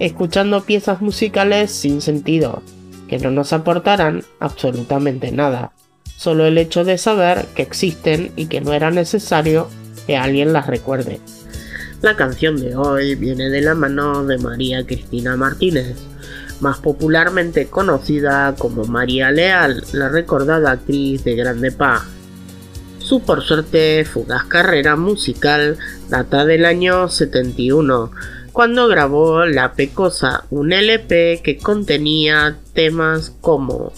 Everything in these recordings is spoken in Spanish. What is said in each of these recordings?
escuchando piezas musicales sin sentido, que no nos aportarán absolutamente nada, solo el hecho de saber que existen y que no era necesario que alguien las recuerde. La canción de hoy viene de la mano de María Cristina Martínez, más popularmente conocida como María Leal, la recordada actriz de Grande Pa. Su por suerte fugaz carrera musical data del año 71, cuando grabó La Pecosa, un LP que contenía temas como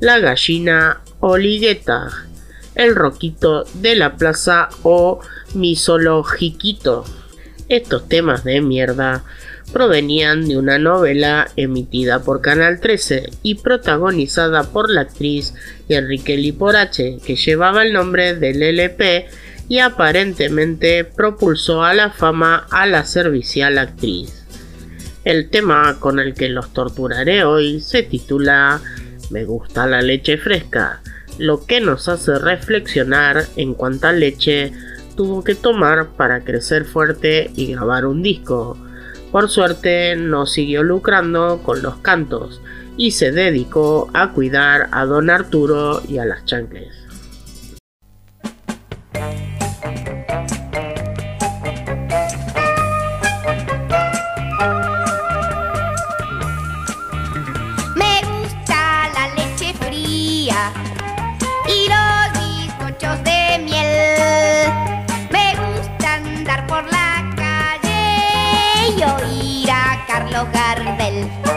La Gallina o El Roquito de la Plaza o Mi Jiquito. Estos temas de mierda provenían de una novela emitida por Canal 13 y protagonizada por la actriz Enrique Liporache, que llevaba el nombre del LP y aparentemente propulsó a la fama a la servicial actriz. El tema con el que los torturaré hoy se titula Me gusta la leche fresca, lo que nos hace reflexionar en cuánta leche tuvo que tomar para crecer fuerte y grabar un disco. Por suerte no siguió lucrando con los cantos y se dedicó a cuidar a don Arturo y a las chancles. Carlos Gardel.